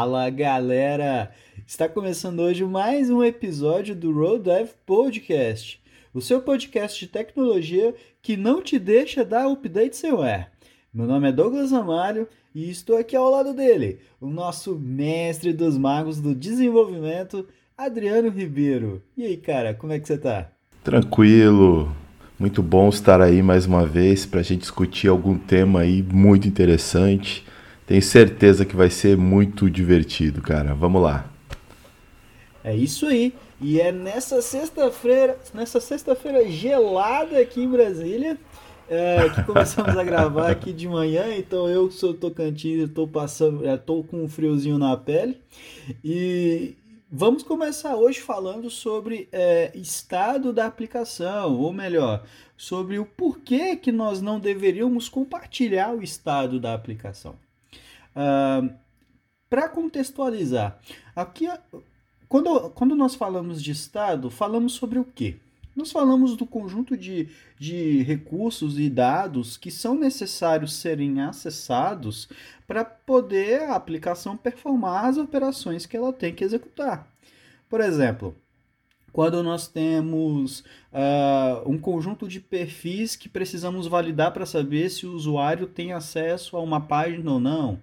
Fala galera! Está começando hoje mais um episódio do Road Dev Podcast, o seu podcast de tecnologia que não te deixa dar update sem ar. Meu nome é Douglas Amário e estou aqui ao lado dele, o nosso mestre dos magos do desenvolvimento, Adriano Ribeiro. E aí, cara, como é que você tá? Tranquilo, muito bom estar aí mais uma vez para a gente discutir algum tema aí muito interessante. Tenho certeza que vai ser muito divertido, cara. Vamos lá. É isso aí. E é nessa sexta-feira, nessa sexta-feira gelada aqui em Brasília, é, que começamos a gravar aqui de manhã. Então eu que sou tocantins, estou passando, estou com um friozinho na pele. E vamos começar hoje falando sobre é, estado da aplicação, ou melhor, sobre o porquê que nós não deveríamos compartilhar o estado da aplicação. Uh, Para contextualizar, aqui, quando, quando nós falamos de Estado, falamos sobre o quê? Nós falamos do conjunto de, de recursos e dados que são necessários serem acessados para poder a aplicação performar as operações que ela tem que executar. Por exemplo, quando nós temos uh, um conjunto de perfis que precisamos validar para saber se o usuário tem acesso a uma página ou não,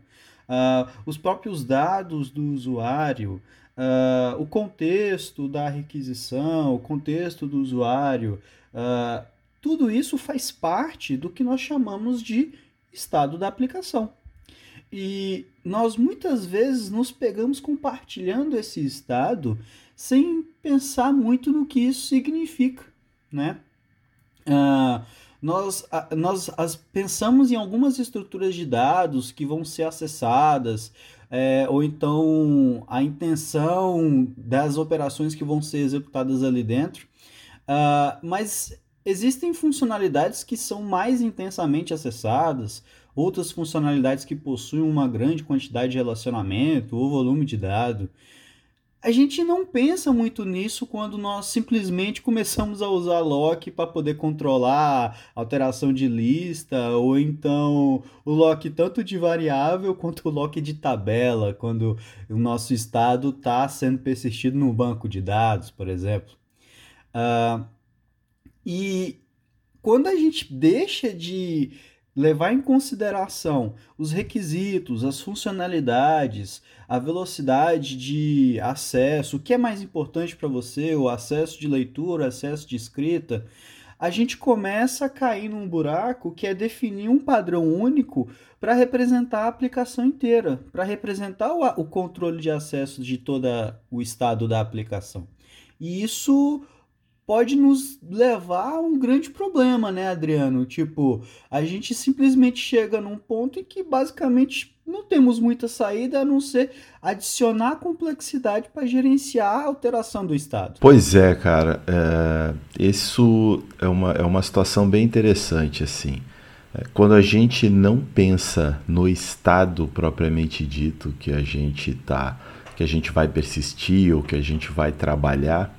uh, os próprios dados do usuário, uh, o contexto da requisição, o contexto do usuário, uh, tudo isso faz parte do que nós chamamos de estado da aplicação. E nós muitas vezes nos pegamos compartilhando esse estado sem pensar muito no que isso significa, né? Uh, nós, nós as, pensamos em algumas estruturas de dados que vão ser acessadas, é, ou então a intenção das operações que vão ser executadas ali dentro, uh, mas existem funcionalidades que são mais intensamente acessadas, outras funcionalidades que possuem uma grande quantidade de relacionamento ou volume de dado a gente não pensa muito nisso quando nós simplesmente começamos a usar lock para poder controlar alteração de lista, ou então o lock tanto de variável quanto o lock de tabela, quando o nosso estado está sendo persistido no banco de dados, por exemplo. Uh, e quando a gente deixa de levar em consideração os requisitos, as funcionalidades, a velocidade de acesso, o que é mais importante para você, o acesso de leitura, o acesso de escrita, a gente começa a cair num buraco que é definir um padrão único para representar a aplicação inteira, para representar o, o controle de acesso de todo o estado da aplicação. E isso pode nos levar a um grande problema, né, Adriano? Tipo, a gente simplesmente chega num ponto em que basicamente não temos muita saída a não ser adicionar complexidade para gerenciar a alteração do estado. Pois é, cara. É, isso é uma, é uma situação bem interessante, assim. É, quando a gente não pensa no estado propriamente dito que a gente tá, que a gente vai persistir ou que a gente vai trabalhar,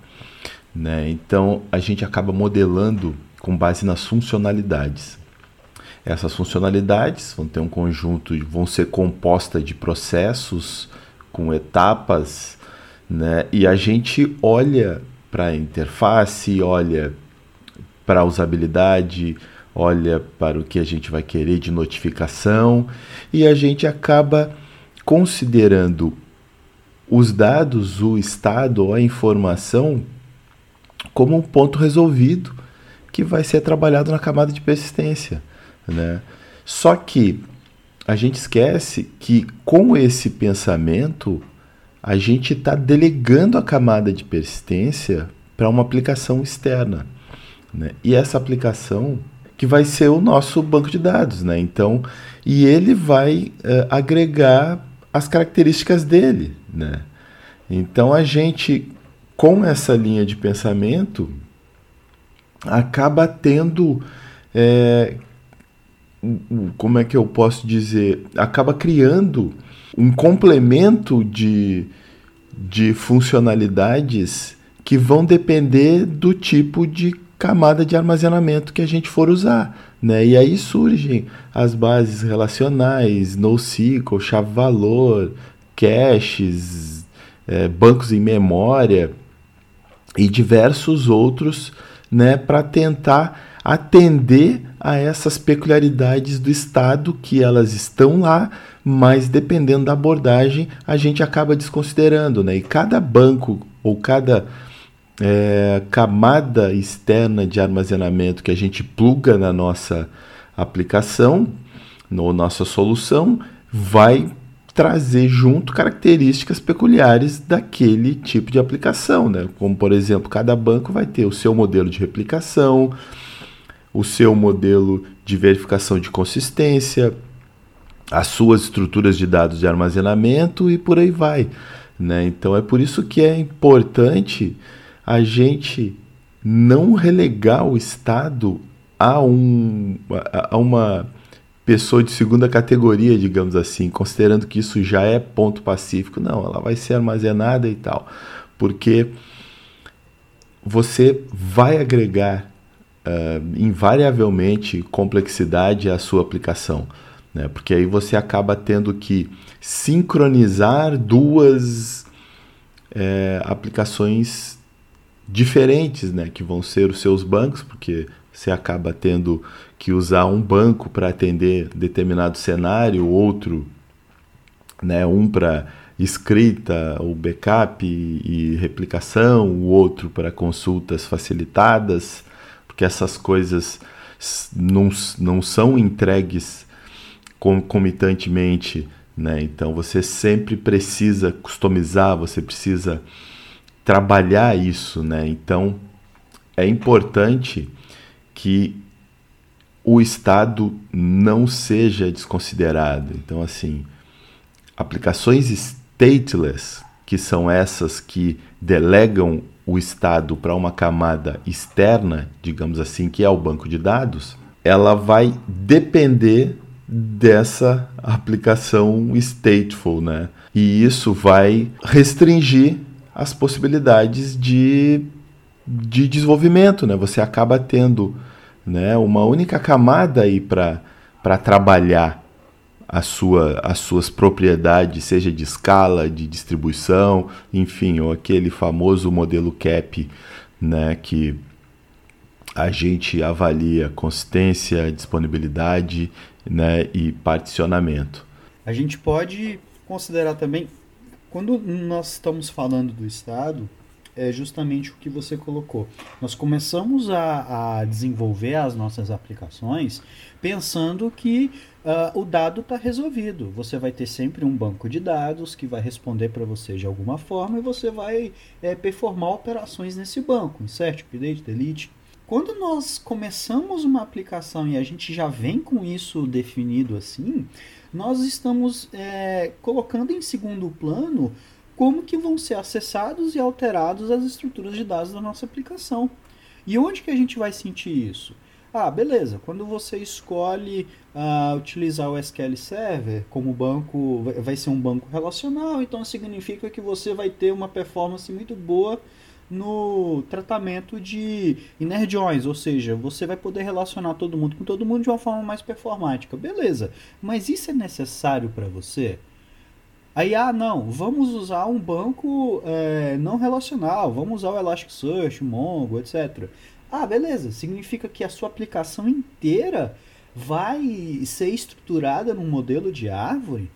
né? Então a gente acaba modelando com base nas funcionalidades. Essas funcionalidades vão ter um conjunto, vão ser compostas de processos com etapas, né? E a gente olha para a interface, olha para a usabilidade, olha para o que a gente vai querer de notificação e a gente acaba considerando os dados, o estado, a informação como um ponto resolvido que vai ser trabalhado na camada de persistência. Né? Só que a gente esquece que com esse pensamento a gente está delegando a camada de persistência para uma aplicação externa. Né? E essa aplicação que vai ser o nosso banco de dados. Né? Então, e ele vai uh, agregar as características dele. Né? Então a gente com essa linha de pensamento, acaba tendo. É, como é que eu posso dizer? Acaba criando um complemento de, de funcionalidades que vão depender do tipo de camada de armazenamento que a gente for usar. Né? E aí surgem as bases relacionais, NoSQL, chave-valor, caches, é, bancos em memória e diversos outros, né, para tentar atender a essas peculiaridades do Estado que elas estão lá, mas dependendo da abordagem a gente acaba desconsiderando, né? E cada banco ou cada é, camada externa de armazenamento que a gente pluga na nossa aplicação, na nossa solução, vai trazer junto características peculiares daquele tipo de aplicação, né? Como por exemplo, cada banco vai ter o seu modelo de replicação, o seu modelo de verificação de consistência, as suas estruturas de dados de armazenamento e por aí vai. Né? Então é por isso que é importante a gente não relegar o Estado a, um, a uma pessoa de segunda categoria, digamos assim, considerando que isso já é ponto pacífico. Não, ela vai ser armazenada e tal. Porque você vai agregar uh, invariavelmente complexidade à sua aplicação. Né? Porque aí você acaba tendo que sincronizar duas é, aplicações diferentes, né? que vão ser os seus bancos, porque você acaba tendo que usar um banco para atender determinado cenário, outro, né, um para escrita, o backup e, e replicação, o outro para consultas facilitadas, porque essas coisas não, não são entregues concomitantemente, né? Então você sempre precisa customizar, você precisa trabalhar isso, né? Então é importante que o Estado não seja desconsiderado. Então assim, aplicações stateless, que são essas que delegam o Estado para uma camada externa, digamos assim, que é o banco de dados, ela vai depender dessa aplicação stateful, né? E isso vai restringir as possibilidades de, de desenvolvimento, né? Você acaba tendo né, uma única camada aí para trabalhar a sua, as suas propriedades, seja de escala, de distribuição, enfim, ou aquele famoso modelo CAP, né, que a gente avalia consistência, disponibilidade né, e particionamento. A gente pode considerar também, quando nós estamos falando do Estado, é justamente o que você colocou. Nós começamos a, a desenvolver as nossas aplicações pensando que uh, o dado está resolvido. Você vai ter sempre um banco de dados que vai responder para você de alguma forma e você vai é, performar operações nesse banco, insert, update, delete. Quando nós começamos uma aplicação e a gente já vem com isso definido assim, nós estamos é, colocando em segundo plano como que vão ser acessados e alterados as estruturas de dados da nossa aplicação. E onde que a gente vai sentir isso? Ah, beleza. Quando você escolhe uh, utilizar o SQL Server como banco, vai ser um banco relacional, então significa que você vai ter uma performance muito boa no tratamento de inner joins, ou seja, você vai poder relacionar todo mundo com todo mundo de uma forma mais performática. Beleza, mas isso é necessário para você? Aí, ah, não, vamos usar um banco é, não relacional, vamos usar o Elasticsearch, o Mongo, etc. Ah, beleza, significa que a sua aplicação inteira vai ser estruturada num modelo de árvore?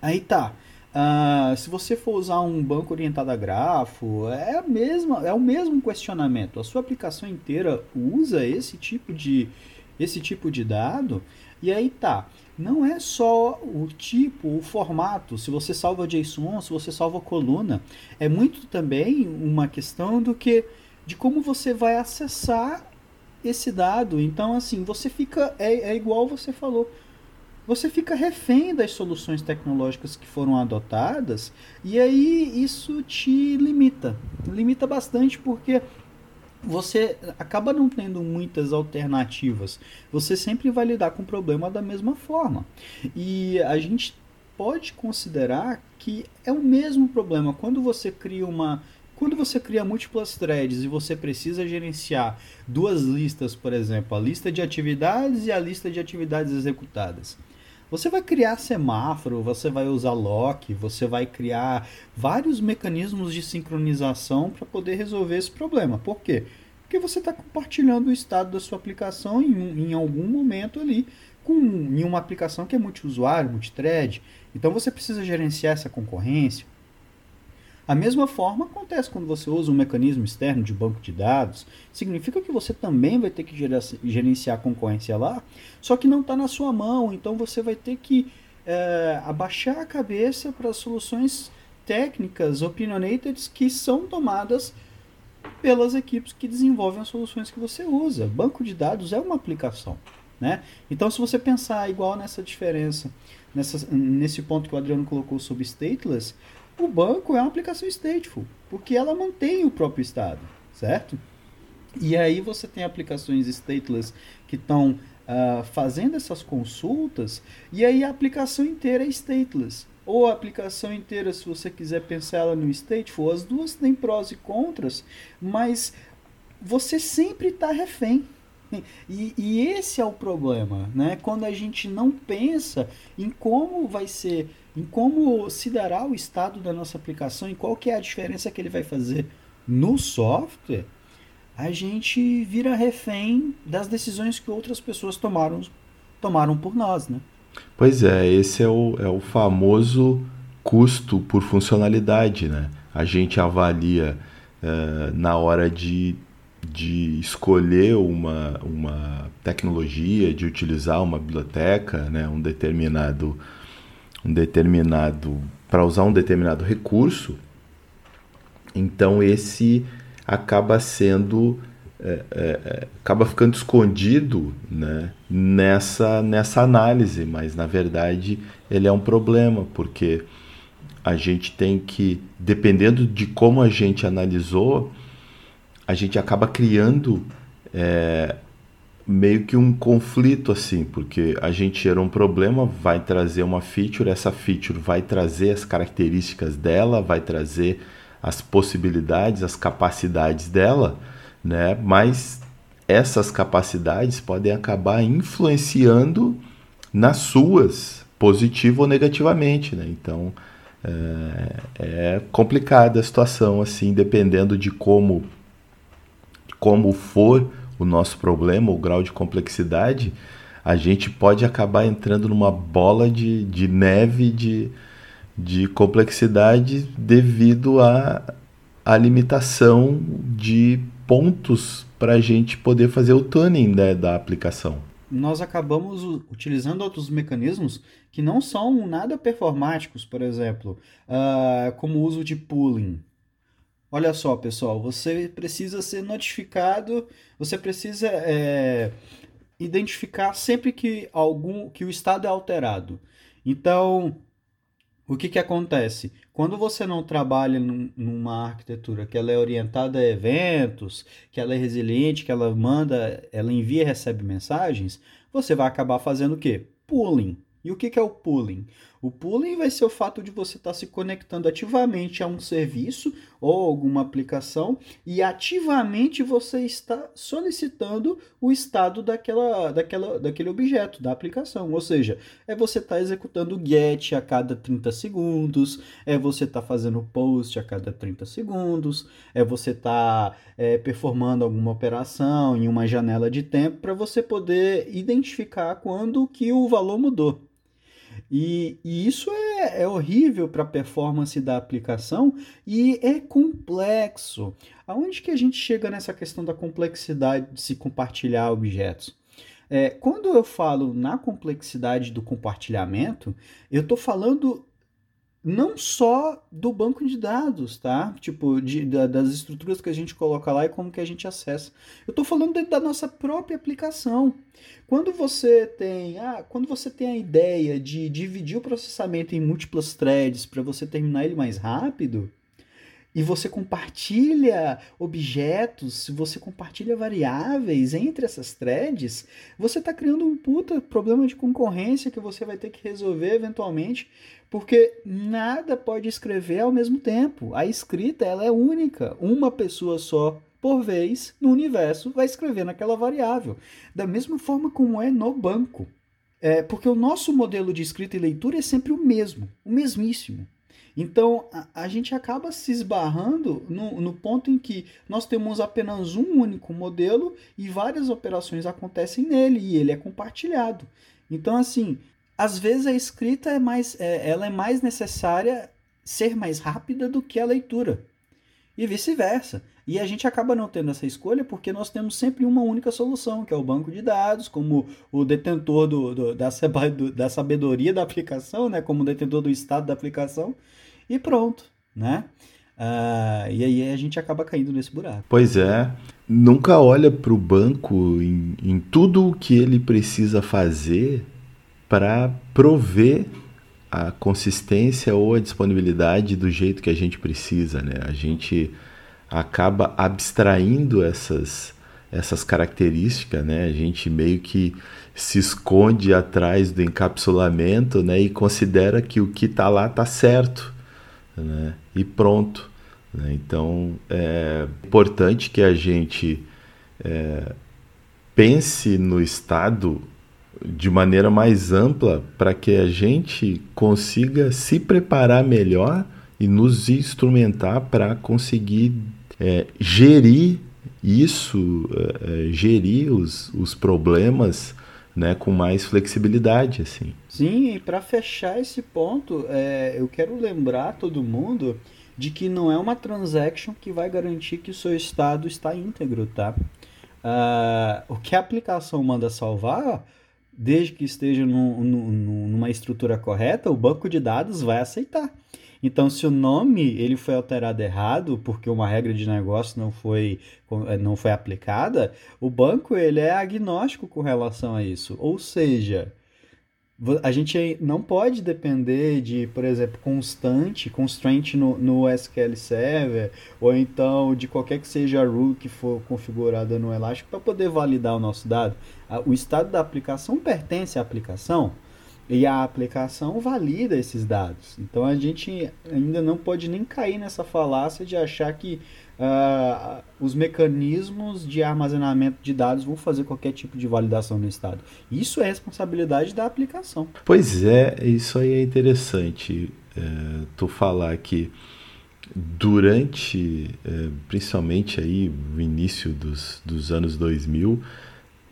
Aí tá. Uh, se você for usar um banco orientado a grafo, é, a mesma, é o mesmo questionamento. A sua aplicação inteira usa esse tipo de, esse tipo de dado? E aí tá. Não é só o tipo, o formato, se você salva JSON, se você salva coluna, é muito também uma questão do que de como você vai acessar esse dado. Então, assim, você fica é, é igual você falou, você fica refém das soluções tecnológicas que foram adotadas e aí isso te limita, limita bastante porque você acaba não tendo muitas alternativas. Você sempre vai lidar com o problema da mesma forma. E a gente pode considerar que é o mesmo problema quando você cria uma quando você cria múltiplas threads e você precisa gerenciar duas listas, por exemplo, a lista de atividades e a lista de atividades executadas. Você vai criar semáforo, você vai usar lock, você vai criar vários mecanismos de sincronização para poder resolver esse problema. Por quê? Porque você está compartilhando o estado da sua aplicação em, em algum momento ali com, em uma aplicação que é multiusuário, multithread. Então você precisa gerenciar essa concorrência. A mesma forma acontece quando você usa um mecanismo externo de banco de dados. Significa que você também vai ter que gerenciar a concorrência lá, só que não está na sua mão. Então você vai ter que é, abaixar a cabeça para soluções técnicas, opinionated, que são tomadas pelas equipes que desenvolvem as soluções que você usa. Banco de dados é uma aplicação. Né? Então, se você pensar igual nessa diferença, nessa, nesse ponto que o Adriano colocou sobre stateless, o banco é uma aplicação stateful, porque ela mantém o próprio estado, certo? E aí você tem aplicações stateless que estão uh, ah, fazendo essas consultas, e aí a aplicação inteira é stateless. Ou a aplicação inteira, se você quiser pensar ela no stateful, as duas têm prós e contras, mas você sempre está refém e, e, esse é o problema, né? Quando a gente não pensa em como vai ser, em como se dará o estado da nossa aplicação e qual que é a diferença que ele vai fazer no software, a gente vira refém das decisões que outras pessoas tomaram, tomaram por nós, né? Pois é, esse é o, é o famoso custo por funcionalidade, né? A gente avalia uh, na hora de de escolher uma, uma tecnologia, de utilizar uma biblioteca, né, um determinado, um determinado para usar um determinado recurso, então esse acaba sendo é, é, é, acaba ficando escondido né, nessa, nessa análise, mas na verdade ele é um problema, porque a gente tem que, dependendo de como a gente analisou, a gente acaba criando é, meio que um conflito assim, porque a gente gera um problema, vai trazer uma feature, essa feature vai trazer as características dela, vai trazer as possibilidades, as capacidades dela, né? Mas essas capacidades podem acabar influenciando nas suas, positivo ou negativamente, né? Então é, é complicada a situação assim, dependendo de como como for o nosso problema, o grau de complexidade, a gente pode acabar entrando numa bola de, de neve de, de complexidade devido à a, a limitação de pontos para a gente poder fazer o tuning né, da aplicação. Nós acabamos utilizando outros mecanismos que não são nada performáticos, por exemplo, uh, como o uso de pooling. Olha só, pessoal, você precisa ser notificado, você precisa é, identificar sempre que algum que o estado é alterado. Então, o que, que acontece? Quando você não trabalha num, numa arquitetura que ela é orientada a eventos, que ela é resiliente, que ela manda, ela envia e recebe mensagens, você vai acabar fazendo o quê? Pooling. E o que, que é o pooling? O pooling vai ser o fato de você estar tá se conectando ativamente a um serviço ou alguma aplicação e ativamente você está solicitando o estado daquela, daquela, daquele objeto, da aplicação. Ou seja, é você estar tá executando get a cada 30 segundos, é você estar tá fazendo post a cada 30 segundos, é você estar tá, é, performando alguma operação em uma janela de tempo para você poder identificar quando que o valor mudou. E, e isso é, é horrível para a performance da aplicação e é complexo. Aonde que a gente chega nessa questão da complexidade de se compartilhar objetos? É, quando eu falo na complexidade do compartilhamento, eu estou falando não só do banco de dados, tá? Tipo, de, da, das estruturas que a gente coloca lá e como que a gente acessa. Eu estou falando dentro da nossa própria aplicação. Quando você tem, ah, quando você tem a ideia de dividir o processamento em múltiplas threads para você terminar ele mais rápido, e você compartilha objetos, você compartilha variáveis entre essas threads, você está criando um puta problema de concorrência que você vai ter que resolver eventualmente, porque nada pode escrever ao mesmo tempo. A escrita ela é única, uma pessoa só por vez no universo vai escrever naquela variável, da mesma forma como é no banco. É, porque o nosso modelo de escrita e leitura é sempre o mesmo, o mesmíssimo. Então, a, a gente acaba se esbarrando no, no, ponto em que nós temos apenas um único modelo e várias operações acontecem nele e ele é compartilhado. Então, assim, às vezes a escrita é mais, é, ela é mais necessária ser mais rápida do que a leitura e vice-versa. E a gente acaba não tendo essa escolha porque nós temos sempre uma única solução, que é o banco de dados, como o detentor do, do da, da sabedoria da aplicação, né? como detentor do estado da aplicação, e pronto. Né? Uh, e aí a gente acaba caindo nesse buraco. Pois é. Nunca olha para o banco em, em tudo o que ele precisa fazer para prover a consistência ou a disponibilidade do jeito que a gente precisa, né? A gente acaba abstraindo essas essas características, né? A gente meio que se esconde atrás do encapsulamento, né? E considera que o que está lá está certo, né? E pronto. Né? Então é importante que a gente é, pense no estado de maneira mais ampla para que a gente consiga se preparar melhor e nos instrumentar para conseguir é, gerir isso, é, é, gerir os, os problemas né, com mais flexibilidade. assim. Sim, e para fechar esse ponto, é, eu quero lembrar todo mundo de que não é uma transaction que vai garantir que o seu estado está íntegro, tá? Uh, o que a aplicação manda salvar desde que esteja numa estrutura correta, o banco de dados vai aceitar. Então, se o nome ele foi alterado errado porque uma regra de negócio não foi, eh, não foi aplicada, o banco ele é agnóstico com relação a isso. Ou seja, a gente não pode depender de, por exemplo, constante, constraint no, no SQL Server, ou então de qualquer que seja a rule que for configurada no Elastic para poder validar o nosso dado. O estado da aplicação pertence à aplicação e a aplicação valida esses dados. Então a gente ainda não pode nem cair nessa falácia de achar que uh, os mecanismos de armazenamento de dados vão fazer qualquer tipo de validação no estado. Isso é responsabilidade da aplicação. Pois é, isso aí é interessante. É, tu falar que durante, é, principalmente aí o início dos, dos anos 2000,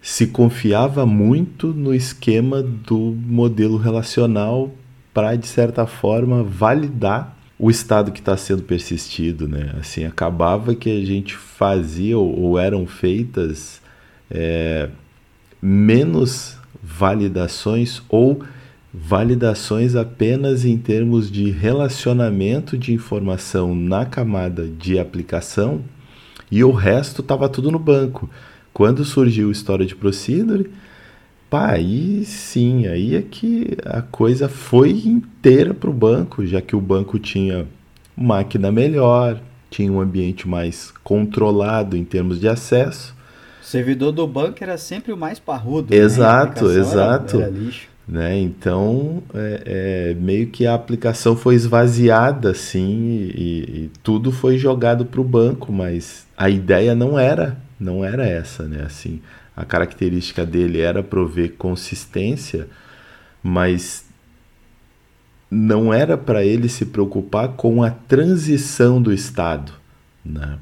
se confiava muito no esquema do modelo relacional para, de certa forma, validar o estado que está sendo persistido, né? Assim, acabava que a gente fazia ou, eram feitas é, menos validações ou validações apenas em termos de relacionamento de informação na camada de aplicação e o resto estava tudo no banco. Quando surgiu o Storage Procedure, Pá, aí sim, aí é que a coisa foi inteira para o banco, já que o banco tinha máquina melhor, tinha um ambiente mais controlado em termos de acesso. O servidor do banco era sempre o mais parrudo. Exato, né? exato. Era, era né? Então, é, é, meio que a aplicação foi esvaziada assim e, e tudo foi jogado para o banco, mas a ideia não era, não era essa, né? Assim, a característica dele era prover consistência, mas não era para ele se preocupar com a transição do Estado. Né?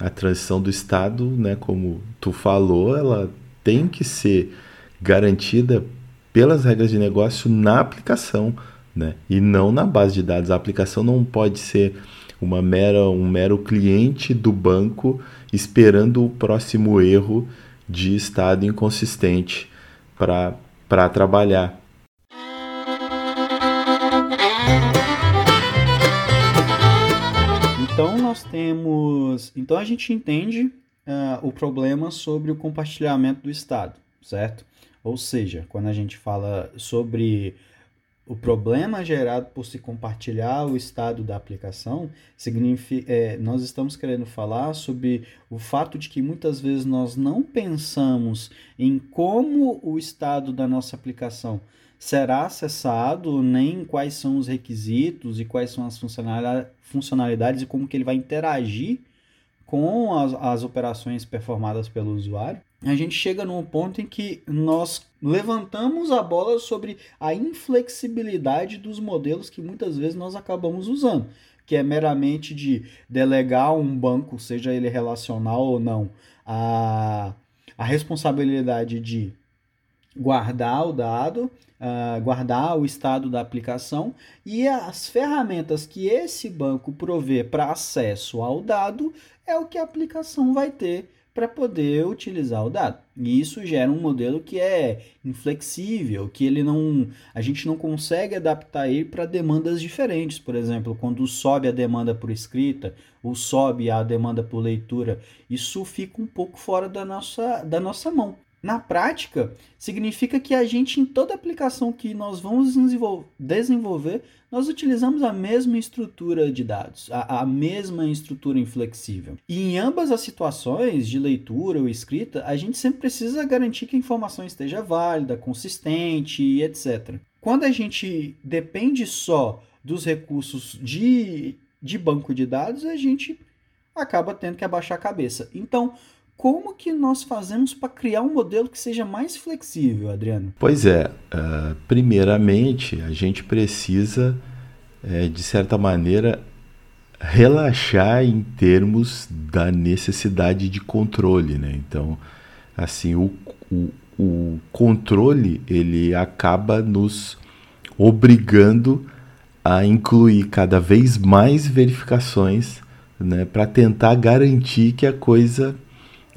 A transição do Estado, né, como tu falou, ela tem que ser garantida pelas regras de negócio na aplicação, né? E não na base de dados. A aplicação não pode ser uma mera, um mero cliente do banco esperando o próximo erro de estado inconsistente para trabalhar. Então nós temos, então a gente entende uh, o problema sobre o compartilhamento do estado, certo? Ou seja, quando a gente fala sobre o problema gerado por se compartilhar o estado da aplicação, significa, é, nós estamos querendo falar sobre o fato de que muitas vezes nós não pensamos em como o estado da nossa aplicação será acessado, nem quais são os requisitos e quais são as funcionalidades e como que ele vai interagir com as, as operações performadas pelo usuário. A gente chega num ponto em que nós levantamos a bola sobre a inflexibilidade dos modelos que muitas vezes nós acabamos usando, que é meramente de delegar um banco, seja ele relacional ou não, a, a responsabilidade de guardar o dado, uh, guardar o estado da aplicação e as ferramentas que esse banco provê para acesso ao dado é o que a aplicação vai ter para poder utilizar o dado. E isso gera um modelo que é inflexível, que ele não, a gente não consegue adaptar ele para demandas diferentes. Por exemplo, quando sobe a demanda por escrita, ou sobe a demanda por leitura, isso fica um pouco fora da nossa, da nossa mão. Na prática, significa que a gente, em toda aplicação que nós vamos desenvolver, nós utilizamos a mesma estrutura de dados, a, a, mesma estrutura inflexível. E em ambas as situações, de leitura ou escrita, a gente sempre precisa garantir que a informação esteja válida, consistente e etc. Quando a gente depende só dos recursos de, de banco de dados, a gente acaba tendo que abaixar a cabeça. Então, como que nós fazemos para criar um modelo que seja mais flexível, Adriano? Pois é, uh, primeiramente a gente precisa, é, de certa maneira, relaxar em termos da necessidade de controle, né? Então, assim, o, o, o controle ele acaba nos obrigando a incluir cada vez mais verificações, né, para tentar garantir que a coisa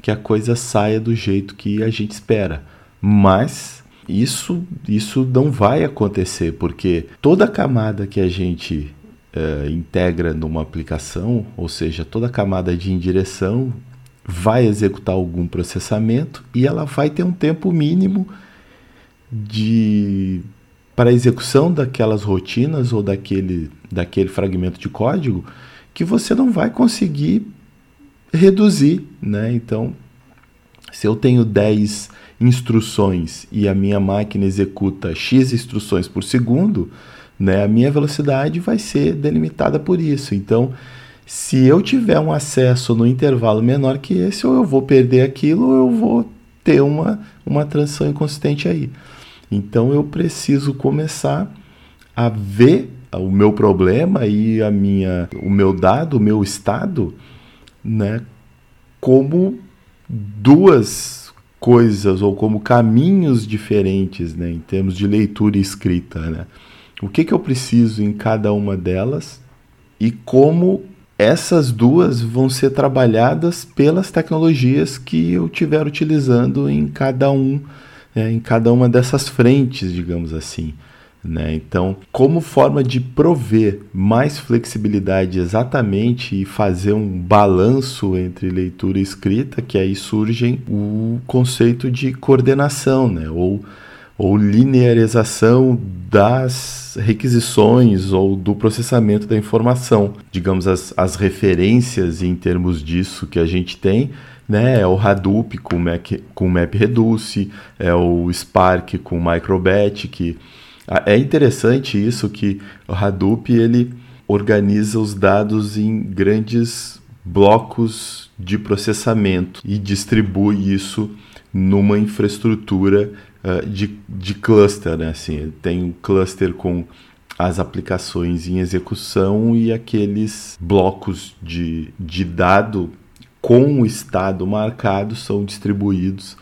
que a coisa saia do jeito que a gente espera. Mas isso, isso não vai acontecer, porque toda camada que a gente uh, integra numa aplicação, ou seja, toda camada de indireção, vai executar algum processamento e ela vai ter um tempo mínimo de para execução daquelas rotinas ou daquele, daquele fragmento de código que você não vai conseguir reduzir, né? Então, se eu tenho 10 instruções e a minha máquina executa X instruções por segundo, né, a minha velocidade vai ser delimitada por isso. Então, se eu tiver um acesso no intervalo menor que esse, ou eu vou perder aquilo, ou eu vou ter uma, uma transição inconsistente aí. Então, eu preciso começar a ver o meu problema e a minha, o meu dado, o meu estado, né, como duas coisas ou como caminhos diferentes, né, em termos de leitura e escrita, né? O que que eu preciso em cada uma delas e como essas duas vão ser trabalhadas pelas tecnologias que eu estiver utilizando em cada um, né, em cada uma dessas frentes, digamos assim. Né? Então, como forma de prover mais flexibilidade exatamente e fazer um balanço entre leitura e escrita, que aí surge o conceito de coordenação, né? ou, ou linearização das requisições ou do processamento da informação. Digamos, as, as referências em termos disso que a gente tem né? É o Hadoop com, Mac, com MapReduce, é o Spark com Microbat, que é interessante isso que o Hadoop ele organiza os dados em grandes blocos de processamento e distribui isso numa infraestrutura uh, de, de cluster, né? Assim, tem um cluster com as aplicações em execução e aqueles blocos de, de dado com o estado marcado são distribuídos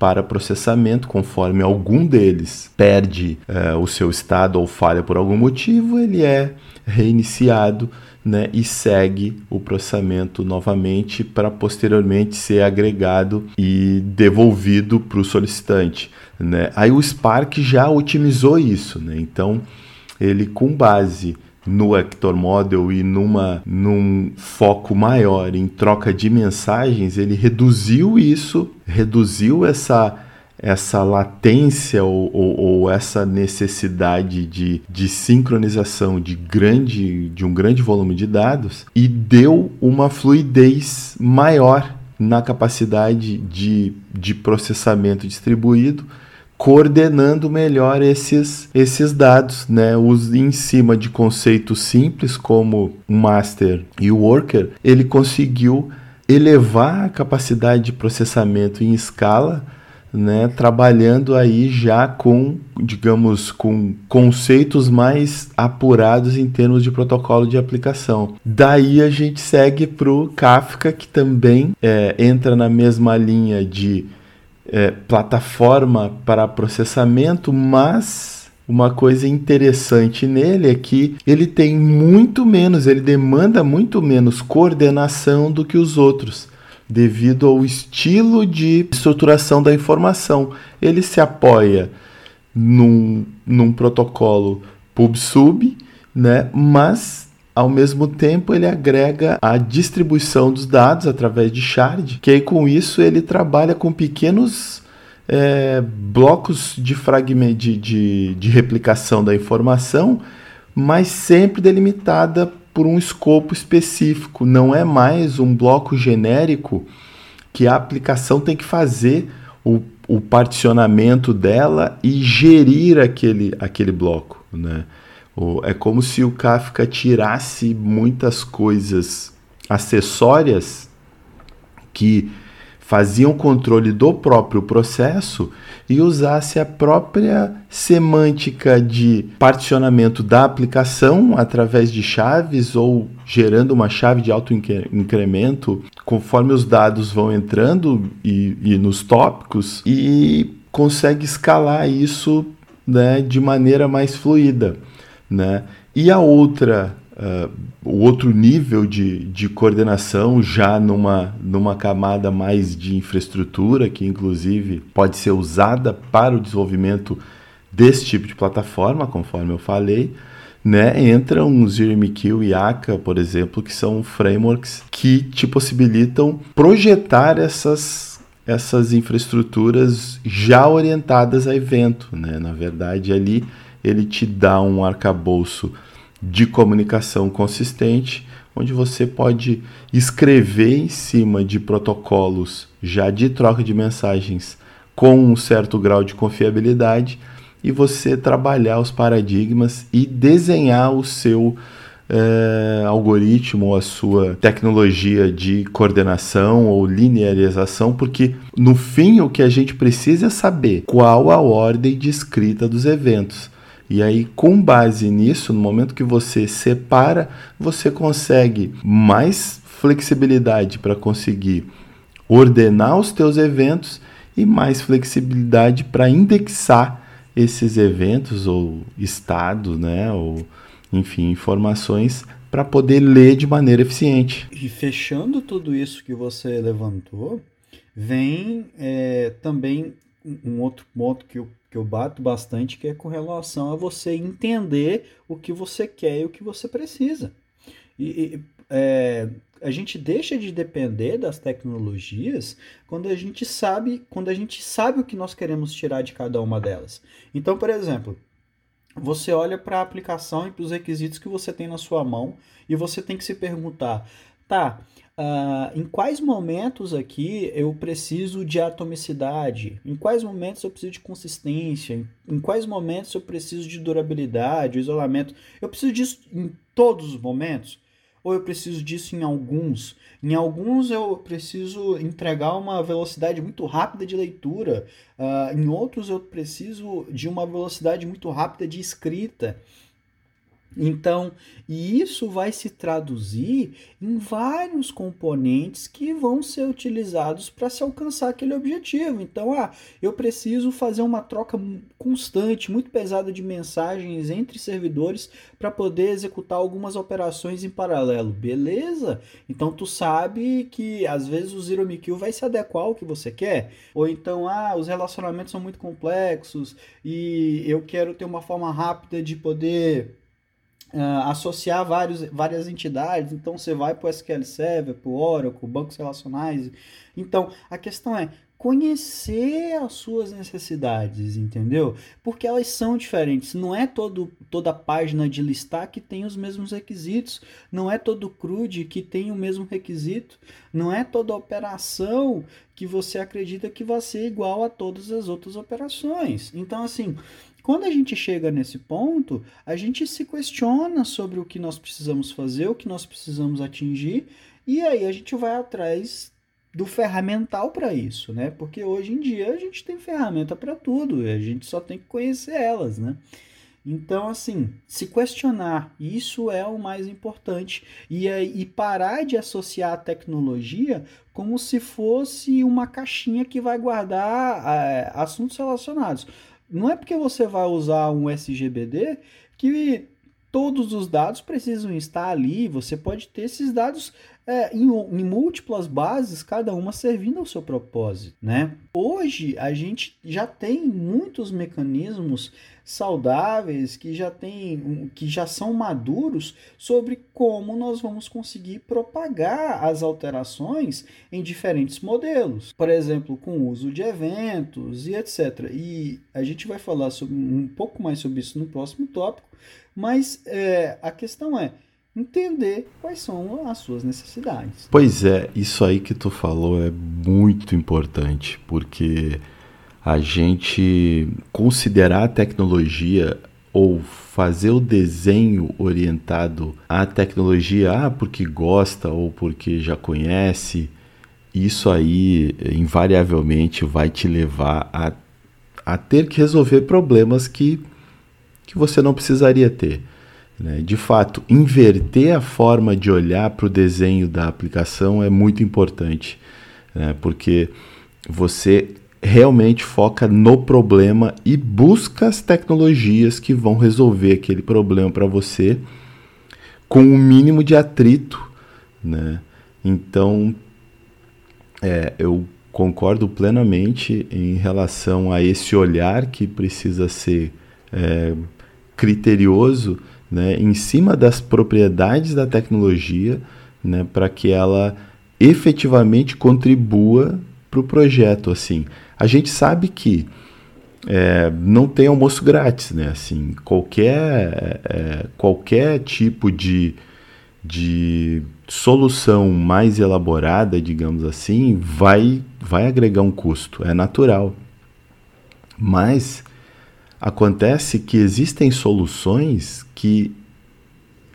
para processamento, conforme algum deles perde uh, o seu estado ou falha por algum motivo, ele é reiniciado né, e segue o processamento novamente para posteriormente ser agregado e devolvido para o solicitante. Né? Aí o Spark já otimizou isso, né? então ele com base no Hector Model e numa, num foco maior em troca de mensagens, ele reduziu isso, reduziu essa, essa latência ou, ou, ou, essa necessidade de, de sincronização de, grande, de um grande volume de dados e deu uma fluidez maior na capacidade de, de processamento distribuído coordenando melhor esses, esses dados, né? Os, em cima de conceitos simples como o master e o worker, ele conseguiu elevar a capacidade de processamento em escala, né, trabalhando aí já com, digamos, com conceitos mais apurados em termos de protocolo de aplicação. Daí a gente segue para o Kafka, que também é, entra na mesma linha de é, plataforma para processamento, mas uma coisa interessante nele é que ele tem muito menos, ele demanda muito menos coordenação do que os outros, devido ao estilo de estruturação da informação. Ele se apoia num, num protocolo pub-sub, né, mas ao mesmo tempo ele agrega a distribuição dos dados através de shard, que aí com isso ele trabalha com pequenos é, blocos de, fragmento, de, de, de replicação da informação, mas sempre delimitada por um escopo específico. Não é mais um bloco genérico que a aplicação tem que fazer o, o particionamento dela e gerir aquele, aquele bloco. Né? É como se o Kafka tirasse muitas coisas acessórias que faziam controle do próprio processo e usasse a própria semântica de particionamento da aplicação através de chaves ou gerando uma chave de alto incremento conforme os dados vão entrando e, e nos tópicos e consegue escalar isso né, de maneira mais fluida. Né? E a outra, uh, o outro nível de, de coordenação, já numa, numa camada mais de infraestrutura, que inclusive pode ser usada para o desenvolvimento desse tipo de plataforma, conforme eu falei, né, entram o ZeroMQ e Aka, por exemplo, que são frameworks que te possibilitam projetar essas essas infraestruturas já orientadas a evento, né? Na verdade, ali ele te dá um arcabouço de comunicação consistente, onde você pode escrever em cima de protocolos já de troca de mensagens com um certo grau de confiabilidade e você trabalhar os paradigmas e desenhar o seu é, algoritmo ou a sua tecnologia de coordenação ou linearização, porque no fim o que a gente precisa é saber qual a ordem de escrita dos eventos. E aí, com base nisso, no momento que você separa, você consegue mais flexibilidade para conseguir ordenar os teus eventos e mais flexibilidade para indexar esses eventos ou estados, né, ou enfim, informações para poder ler de maneira eficiente. E fechando tudo isso que você levantou, vem é, também um outro ponto que eu que eu bato bastante, que é com relação a você entender o que você quer e o que você precisa. E, e é, a gente deixa de depender das tecnologias quando a gente sabe, quando a gente sabe o que nós queremos tirar de cada uma delas. Então, por exemplo, você olha para a aplicação e para os requisitos que você tem na sua mão e você tem que se perguntar, tá? Uh, em quais momentos aqui eu preciso de atomicidade? Em quais momentos eu preciso de consistência? Em, em quais momentos eu preciso de durabilidade, isolamento? Eu preciso disso em todos os momentos? Ou eu preciso disso em alguns? Em alguns eu preciso entregar uma velocidade muito rápida de leitura, uh, em outros eu preciso de uma velocidade muito rápida de escrita. Então, e isso vai se traduzir em vários componentes que vão ser utilizados para se alcançar aquele objetivo. Então, ah, eu preciso fazer uma troca constante, muito pesada de mensagens entre servidores para poder executar algumas operações em paralelo. Beleza? Então, tu sabe que às vezes o Zero MQ vai se adequar ao que você quer. Ou então, ah, os relacionamentos são muito complexos e eu quero ter uma forma rápida de poder uh, associar vários, várias entidades. Então você vai para o SQL Server, para o Oracle, bancos relacionais. Então a questão é conhecer as suas necessidades, entendeu? Porque elas são diferentes. Não é todo, toda página de listar que tem os mesmos requisitos. Não é todo CRUD que tem o mesmo requisito. Não é toda operação que você acredita que vai ser igual a todas as outras operações. Então, assim, quando a gente chega nesse ponto, a gente se questiona sobre o que nós precisamos fazer, o que nós precisamos atingir, e aí a gente vai atrás do ferramental para isso, né? Porque hoje em dia a gente tem ferramenta para tudo, a gente só tem que conhecer elas, né? Então, assim, se questionar, isso é o mais importante. E, e parar de associar a tecnologia como se fosse uma caixinha que vai guardar é, assuntos relacionados. Não é porque você vai usar um SGBD que todos os dados precisam estar ali. Você pode ter esses dados é, em, em, múltiplas bases, cada uma servindo ao seu propósito, né? Hoje a gente já tem muitos mecanismos saudáveis que já tem, que já são maduros sobre como nós vamos conseguir propagar as alterações em diferentes modelos, por exemplo, com o uso de eventos e etc. E a gente vai falar sobre, um pouco mais sobre isso no próximo tópico, mas é, a questão é entender quais são as suas necessidades. Pois é, isso aí que tu falou é muito importante, porque a gente considerar a tecnologia ou fazer o desenho orientado à tecnologia, ah, porque gosta ou porque já conhece, isso aí invariavelmente vai te levar a, a ter que resolver problemas que, que você não precisaria ter. Né? De fato, inverter a forma de olhar para o desenho da aplicação é muito importante, né? porque você realmente foca no problema e busca as tecnologias que vão resolver aquele problema para você com o mínimo de atrito, né? Então, é, eu concordo plenamente em relação a esse olhar que precisa ser é, criterioso, né, em cima das propriedades da tecnologia, né, para que ela efetivamente contribua para o projeto, assim a gente sabe que é, não tem almoço grátis, né? Assim, qualquer, é, qualquer tipo de, de solução mais elaborada, digamos assim, vai, vai agregar um custo, é natural. Mas acontece que existem soluções que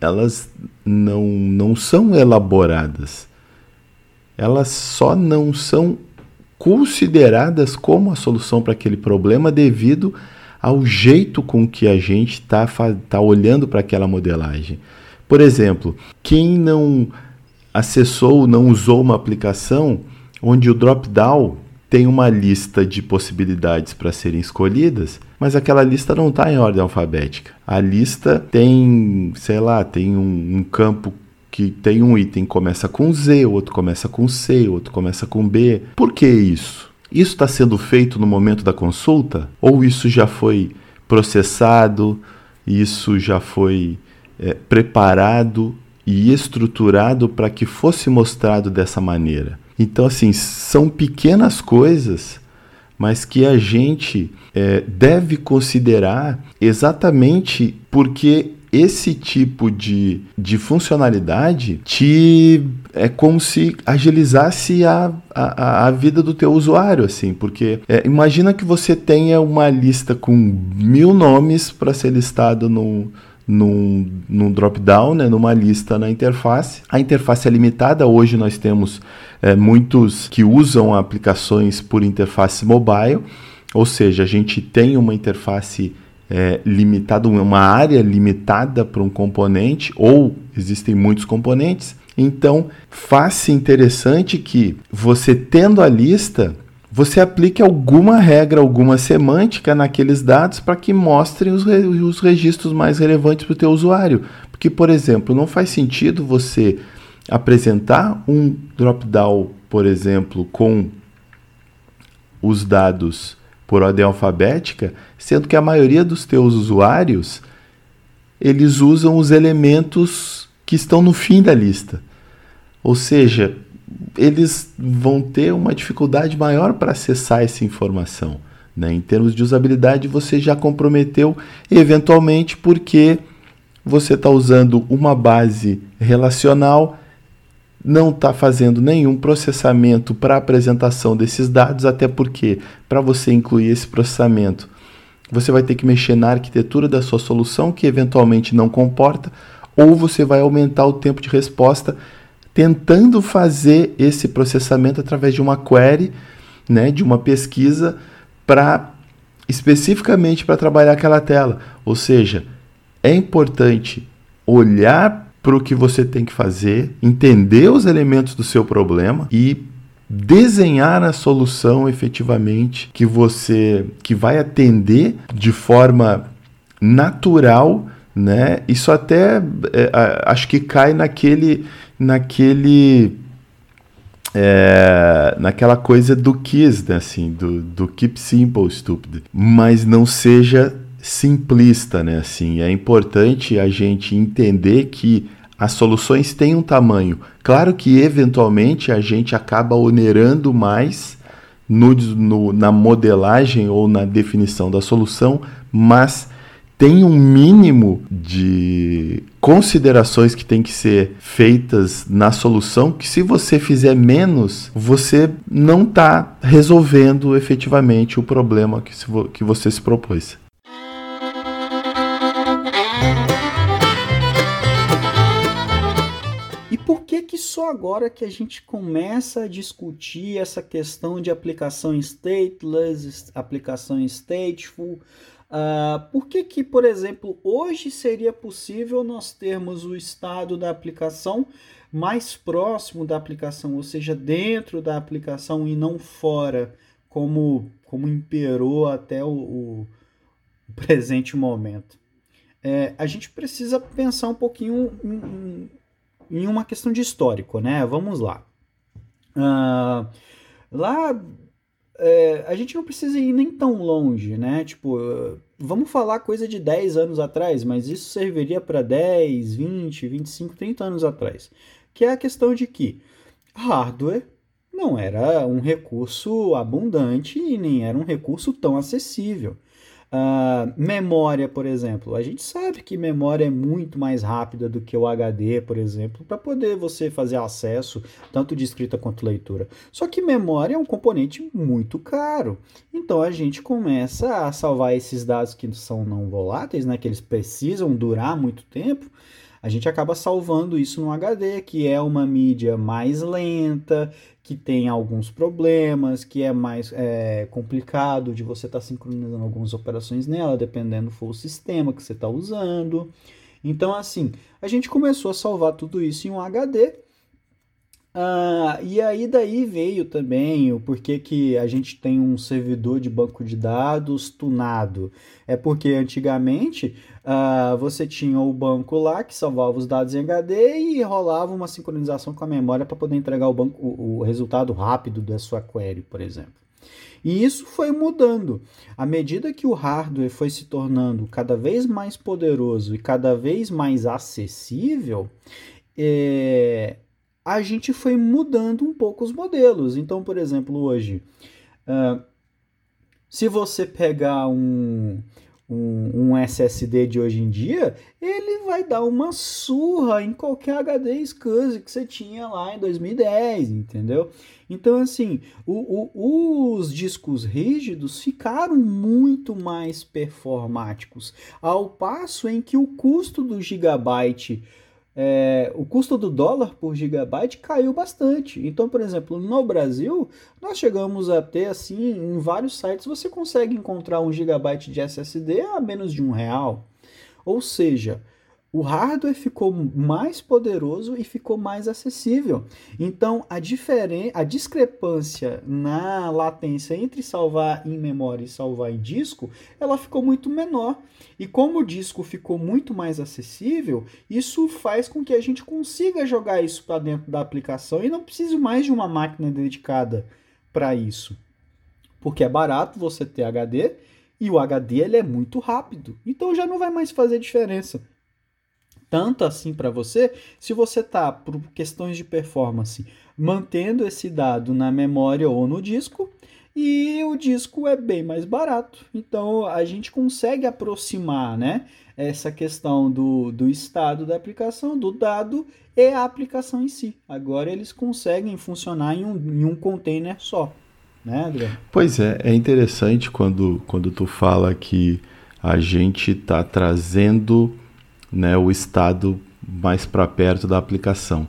elas não, não são elaboradas. Elas só não são consideradas como a solução para aquele problema devido ao jeito com que a gente está tá olhando para aquela modelagem. Por exemplo, quem não acessou, não usou uma aplicação onde o drop-down tem uma lista de possibilidades para serem escolhidas, mas aquela lista não está em ordem alfabética. A lista tem, sei lá, tem um, um campo que tem um item começa com Z, o outro começa com C, o outro começa com B. Por que isso? Isso está sendo feito no momento da consulta? Ou isso já foi processado, isso já foi é, preparado e estruturado para que fosse mostrado dessa maneira? Então, assim, são pequenas coisas, mas que a gente é, deve considerar exatamente porque esse tipo de, de funcionalidade te é como se agilizasse a, a, a vida do teu usuário, assim, porque é, imagina que você tenha uma lista com mil nomes para ser listado no, num, num drop-down, né, numa lista na interface. A interface é limitada, hoje nós temos é, muitos que usam aplicações por interface mobile, ou seja, a gente tem uma interface é, limitado, uma área limitada para um componente, ou existem muitos componentes. Então, faz-se interessante que você tendo a lista, você aplique alguma regra, alguma semântica naqueles dados para que mostrem os, re os registros mais relevantes para o teu usuário. Porque, por exemplo, não faz sentido você apresentar um drop-down, por exemplo, com os dados por ordem alfabética, sendo que a maioria dos teus usuários eles usam os elementos que estão no fim da lista. Ou seja, eles vão ter uma dificuldade maior para acessar essa informação. Né? Em termos de usabilidade, você já comprometeu eventualmente porque você está usando uma base relacional não está fazendo nenhum processamento para apresentação desses dados, até porque para você incluir esse processamento você vai ter que mexer na arquitetura da sua solução, que eventualmente não comporta, ou você vai aumentar o tempo de resposta tentando fazer esse processamento através de uma query, né, de uma pesquisa para especificamente para trabalhar aquela tela. Ou seja, é importante olhar para o que você tem que fazer, entender os elementos do seu problema e desenhar a solução efetivamente que você que vai atender de forma natural, né? Isso até é, acho que cai naquele naquele é, naquela coisa do kiss, né? assim, do, do keep simple stupid, mas não seja simplista, né? Assim, é importante a gente entender que as soluções têm um tamanho. Claro que eventualmente a gente acaba onerando mais no, no, na modelagem ou na definição da solução, mas tem um mínimo de considerações que tem que ser feitas na solução que se você fizer menos, você não está resolvendo efetivamente o problema que, se, que você se propôs. que só agora que a gente começa a discutir essa questão de aplicação stateless, aplicação stateful. Uh, por que, que, por exemplo, hoje seria possível nós termos o estado da aplicação mais próximo da aplicação, ou seja, dentro da aplicação e não fora, como, como imperou até o, o presente momento? É, a gente precisa pensar um pouquinho em, em uma questão de histórico, né? Vamos lá. Uh, lá é, a gente não precisa ir nem tão longe, né? Tipo, vamos falar coisa de 10 anos atrás, mas isso serviria para 10, 20, 25, 30 anos atrás. Que é a questão de que hardware não era um recurso abundante e nem era um recurso tão acessível. Uh, memória, por exemplo, a gente sabe que memória é muito mais rápida do que o HD, por exemplo, para poder você fazer acesso tanto de escrita quanto leitura. Só que memória é um componente muito caro. Então a gente começa a salvar esses dados que são não voláteis, né, que eles precisam durar muito tempo a gente acaba salvando isso no HD, que é uma mídia mais lenta, que tem alguns problemas, que é mais é, complicado de você estar tá sincronizando algumas operações nela, dependendo for o sistema que você está usando. Então, assim, a gente começou a salvar tudo isso em um HD ah, e aí daí veio também o porquê que a gente tem um servidor de banco de dados tunado. É porque antigamente ah, você tinha o banco lá que salvava os dados em HD e rolava uma sincronização com a memória para poder entregar o, banco, o, o resultado rápido da sua query, por exemplo. E isso foi mudando. À medida que o hardware foi se tornando cada vez mais poderoso e cada vez mais acessível, é, a gente foi mudando um pouco os modelos. Então, por exemplo, hoje, uh, se você pegar um, um, um, SSD de hoje em dia, ele vai dar uma surra em qualquer HD SCSI que você tinha lá em 2010, entendeu? Então, assim, o, o, os discos rígidos ficaram muito mais performáticos, ao passo em que o custo do gigabyte é, o custo do dólar por gigabyte caiu bastante. Então, por exemplo, no Brasil, nós chegamos a ter assim, em vários sites você consegue encontrar um gigabyte de SSD a menos de um real. Ou seja, o hardware ficou mais poderoso e ficou mais acessível. Então, a, a discrepância na latência entre salvar em memória e salvar em disco, ela ficou muito menor. E como o disco ficou muito mais acessível, isso faz com que a gente consiga jogar isso para dentro da aplicação e não precise mais de uma máquina dedicada para isso. Porque é barato você ter HD e o HD ele é muito rápido. Então já não vai mais fazer diferença tanto assim para você se você está, por questões de performance, mantendo esse dado na memória ou no disco e o disco é bem mais barato. Então a gente consegue aproximar né, essa questão do, do estado da aplicação, do dado e a aplicação em si. Agora eles conseguem funcionar em um, em um container só. né, André? Pois é, é interessante quando, quando tu fala que a gente está trazendo né, o Estado mais para perto da aplicação.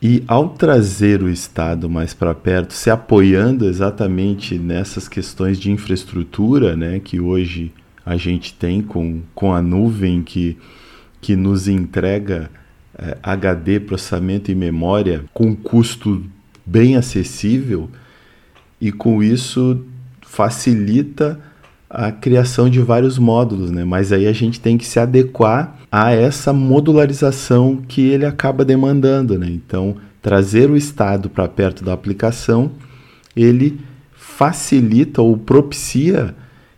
E ao trazer o Estado mais para perto, se apoiando exatamente nessas questões de infraestrutura né, que hoje a gente tem com, com a nuvem que, que nos entrega HD, processamento e memória com custo bem acessível, e com isso facilita a criação de vários módulos, né? Mas aí a gente tem que se adequar a essa modularização que ele acaba demandando, né? Então, trazer o estado para perto da aplicação, ele facilita ou propicia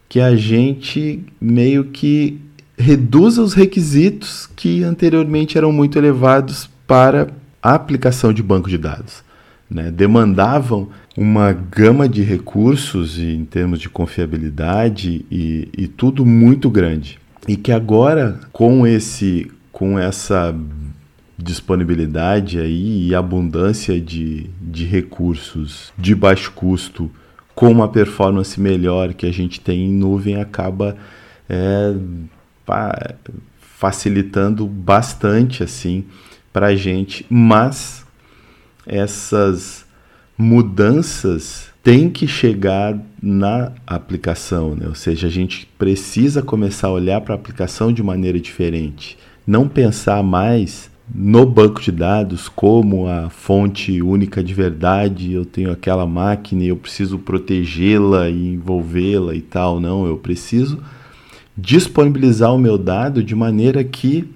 que a gente meio que reduza os requisitos que anteriormente eram muito elevados para a aplicação de banco de dados. Né? Demandavam uma gama de recursos em termos de confiabilidade e, e tudo muito grande. E que agora, com esse com essa disponibilidade aí e abundância de, de recursos de baixo custo com uma performance melhor que a gente tem em nuvem acaba é, facilitando bastante assim para a gente, mas essas mudanças têm que chegar na aplicação, né? ou seja, a gente precisa começar a olhar para a aplicação de maneira diferente, não pensar mais no banco de dados como a fonte única de verdade, eu tenho aquela máquina e eu preciso protegê-la e envolvê-la e tal, não, eu preciso disponibilizar o meu dado de maneira que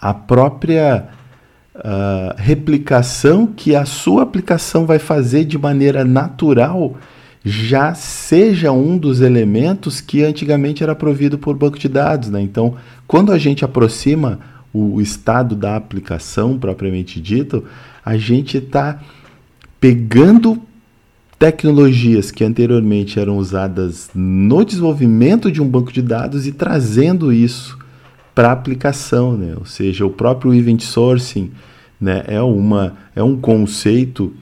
a própria uh, replicação que a sua aplicação vai fazer de maneira natural já seja um dos elementos que antigamente era provido por banco de dados. Né? Então, quando a gente aproxima o estado da aplicação propriamente dito, a gente está pegando tecnologias que anteriormente eram usadas no desenvolvimento de um banco de dados e trazendo isso para aplicação, né? Ou seja, o próprio event sourcing, né, é uma é um conceito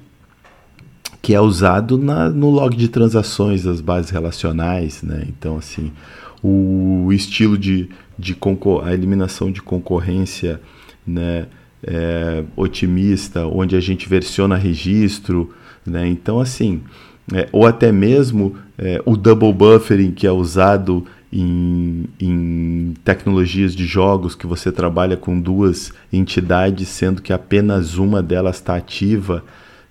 que é usado na, no log de transações das bases relacionais, né? Então assim, o estilo de, de a eliminação de concorrência, né, é, otimista, onde a gente versiona registro, né? Então, assim, é, ou até mesmo é, o double buffering que é usado em, em, tecnologias de jogos que você trabalha com duas entidades, sendo que apenas uma delas está ativa,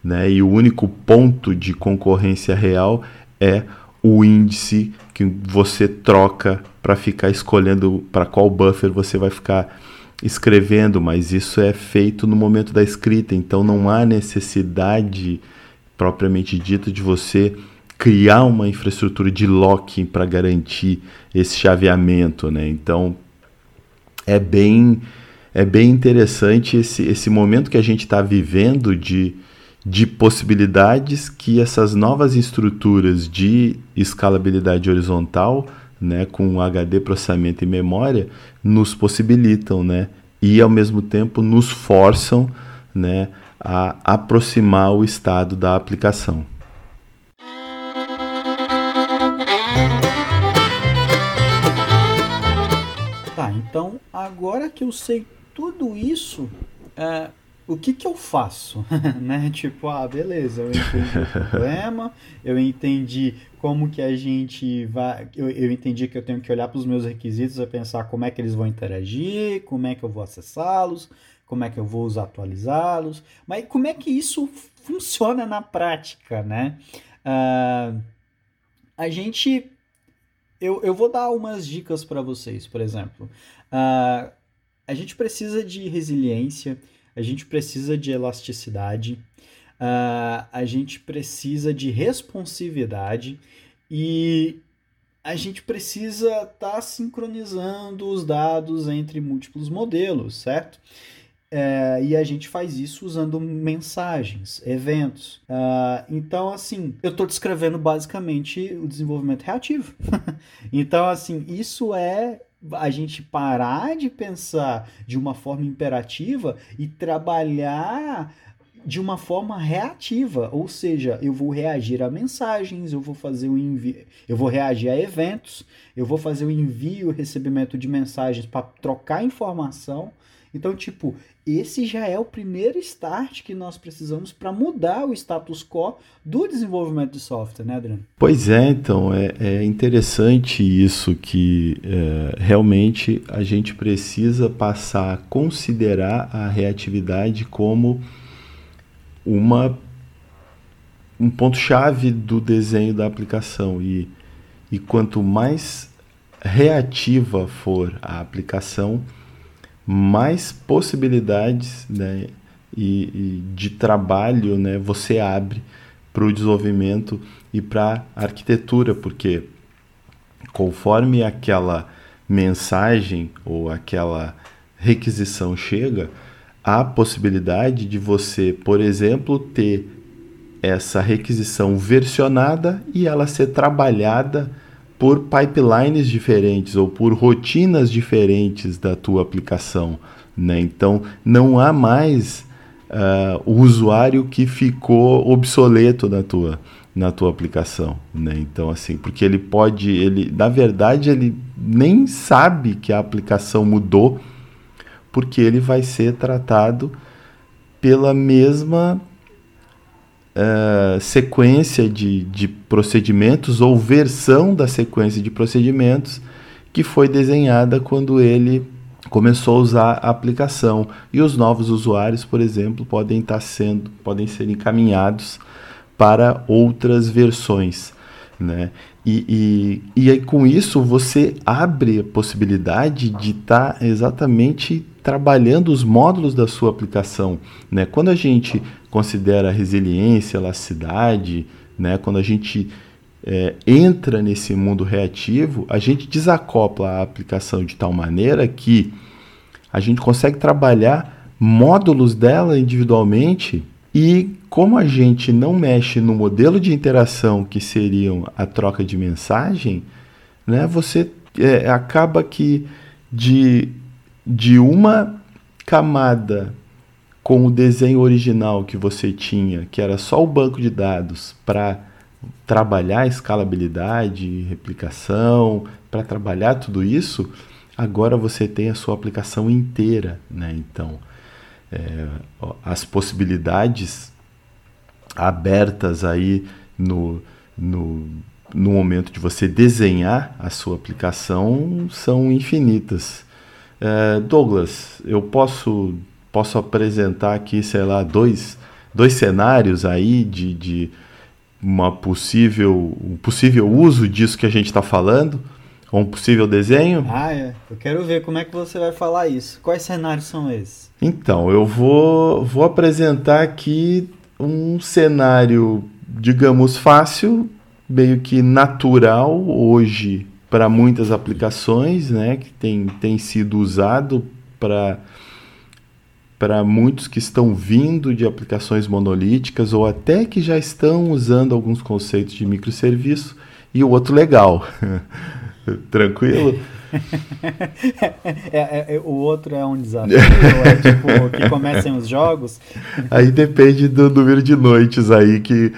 né? e o único ponto de concorrência real é o índice que você troca para ficar escolhendo para qual buffer você vai ficar escrevendo, mas isso é feito no momento da escrita, então não há necessidade propriamente dita de você criar uma infraestrutura de locking para garantir esse chaveamento, né? Então é bem é bem interessante esse, esse momento que a gente está vivendo de, de possibilidades que essas novas estruturas de escalabilidade horizontal, né, com HD, processamento e memória, nos possibilitam, né? E ao mesmo tempo nos forçam, né, a aproximar o estado da aplicação. Tá, então agora que eu sei tudo isso, é, o que, que eu faço? né? Tipo, ah, beleza, eu entendi o problema, eu entendi como que a gente vai. Eu, eu entendi que eu tenho que olhar para os meus requisitos e pensar como é que eles vão interagir, como é que eu vou acessá-los, como é que eu vou atualizá-los, mas como é que isso funciona na prática, né? Uh, a gente, eu, eu vou dar umas dicas para vocês, por exemplo. Uh, a gente precisa de resiliência, a gente precisa de elasticidade, uh, a gente precisa de responsividade e a gente precisa estar tá sincronizando os dados entre múltiplos modelos, certo? É, e a gente faz isso usando mensagens, eventos. Uh, então, assim, eu estou descrevendo basicamente o desenvolvimento reativo. então, assim, isso é a gente parar de pensar de uma forma imperativa e trabalhar de uma forma reativa, ou seja, eu vou reagir a mensagens, eu vou fazer o envio, eu vou reagir a eventos, eu vou fazer o envio, o recebimento de mensagens para trocar informação. Então, tipo, esse já é o primeiro start que nós precisamos para mudar o status quo do desenvolvimento de software, né, Adriano? Pois é, então, é, é interessante isso que é, realmente a gente precisa passar a considerar a reatividade como uma um ponto-chave do desenho da aplicação e, e quanto mais reativa for a aplicação, mais possibilidades né, e, e de trabalho né, você abre para o desenvolvimento e para a arquitetura, porque conforme aquela mensagem ou aquela requisição chega, há possibilidade de você, por exemplo, ter essa requisição versionada e ela ser trabalhada por pipelines diferentes ou por rotinas diferentes da tua aplicação. Né? Então, não há mais uh, o usuário que ficou obsoleto na tua, na tua aplicação. Né? Então, assim, porque ele pode, ele, na verdade, ele nem sabe que a aplicação mudou, porque ele vai ser tratado pela mesma uh, sequência de, de procedimentos ou versão da sequência de procedimentos que foi desenhada quando ele começou a usar a aplicação. E os novos usuários, por exemplo, podem estar sendo, podem ser encaminhados para outras versões. Né? E, e, e aí, com isso você abre a possibilidade de estar exatamente trabalhando os módulos da sua aplicação. Né? Quando a gente considera resiliência, elasticidade, né? quando a gente é, entra nesse mundo reativo, a gente desacopla a aplicação de tal maneira que a gente consegue trabalhar módulos dela individualmente e como a gente não mexe no modelo de interação que seriam a troca de mensagem, né, você é, acaba que de, de uma camada com o desenho original que você tinha, que era só o banco de dados para trabalhar escalabilidade, replicação, para trabalhar tudo isso, agora você tem a sua aplicação inteira, né? Então, é, as possibilidades abertas aí no, no, no momento de você desenhar a sua aplicação são infinitas. É, Douglas, eu posso posso apresentar aqui, sei lá, dois, dois cenários aí de, de uma possível, um possível uso disso que a gente está falando, ou um possível desenho. Ah, é. Eu quero ver como é que você vai falar isso. Quais cenários são esses? Então, eu vou, vou apresentar aqui um cenário, digamos, fácil, meio que natural hoje para muitas aplicações, né, que tem, tem sido usado para para muitos que estão vindo de aplicações monolíticas ou até que já estão usando alguns conceitos de microserviço e o outro legal. Tranquilo? é, é, é, o outro é um desafio, é tipo que comecem os jogos. Aí depende do número de noites aí que